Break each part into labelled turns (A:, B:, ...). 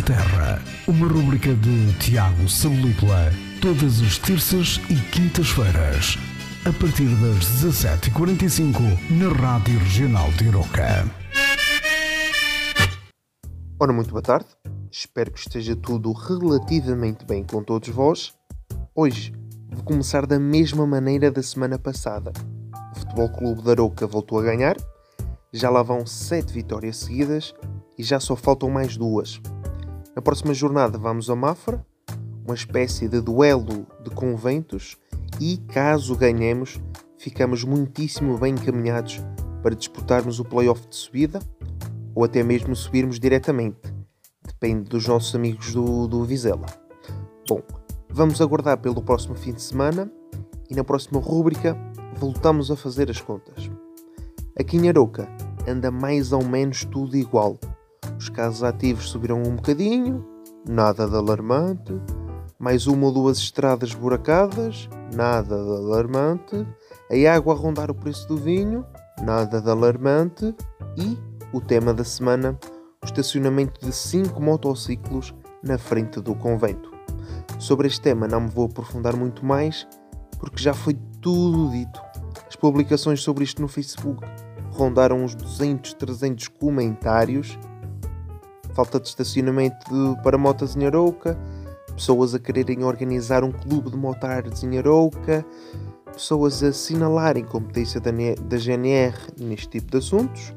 A: Linda Terra, uma rubrica de Tiago Salupla, todas as terças e quintas-feiras, a partir das 17h45, na Rádio Regional de Iroca.
B: Ora, muito boa tarde. Espero que esteja tudo relativamente bem com todos vós. Hoje vou começar da mesma maneira da semana passada. O Futebol Clube da Aroca voltou a ganhar. Já lá vão 7 vitórias seguidas e já só faltam mais duas. Na próxima jornada vamos a Mafra, uma espécie de duelo de conventos e, caso ganhemos, ficamos muitíssimo bem encaminhados para disputarmos o playoff de subida ou até mesmo subirmos diretamente. Depende dos nossos amigos do, do Vizela. Bom, vamos aguardar pelo próximo fim de semana e na próxima rúbrica voltamos a fazer as contas. Aqui em Aroca anda mais ou menos tudo igual. Os casos ativos subiram um bocadinho, nada de alarmante. Mais uma ou duas estradas buracadas, nada de alarmante. A água a rondar o preço do vinho, nada de alarmante. E o tema da semana, o estacionamento de 5 motociclos na frente do convento. Sobre este tema não me vou aprofundar muito mais, porque já foi tudo dito. As publicações sobre isto no Facebook rondaram uns 200, 300 comentários. Falta de estacionamento para motas em Arouca, pessoas a quererem organizar um clube de motards em Arouca, pessoas a assinalarem competência da GNR neste tipo de assuntos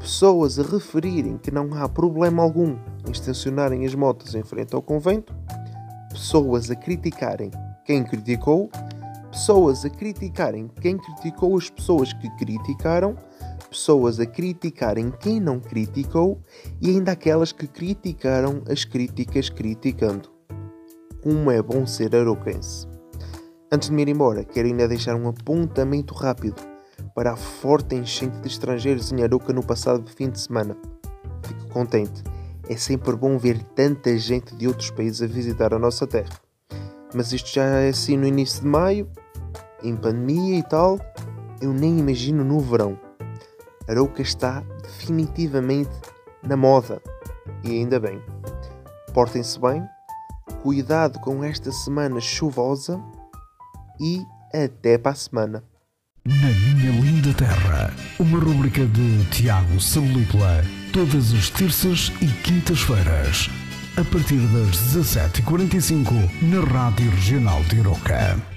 B: pessoas a referirem que não há problema algum em estacionarem as motos em frente ao convento, pessoas a criticarem quem criticou, pessoas a criticarem quem criticou as pessoas que criticaram, pessoas a criticarem quem não criticou e ainda aquelas que criticaram as críticas criticando. Como é bom ser aroquense. Antes de me ir embora, quero ainda deixar um apontamento rápido para a forte enchente de estrangeiros em Aruca no passado fim de semana. Fico contente. É sempre bom ver tanta gente de outros países a visitar a nossa terra. Mas isto já é assim no início de maio, em pandemia e tal, eu nem imagino no verão. Arouca está definitivamente na moda. E ainda bem. Portem-se bem, cuidado com esta semana chuvosa e até para a semana.
A: Na Minha Linda Terra, uma rubrica de Tiago Salupla, todas as terças e quintas-feiras, a partir das 17h45, na Rádio Regional de Iroca.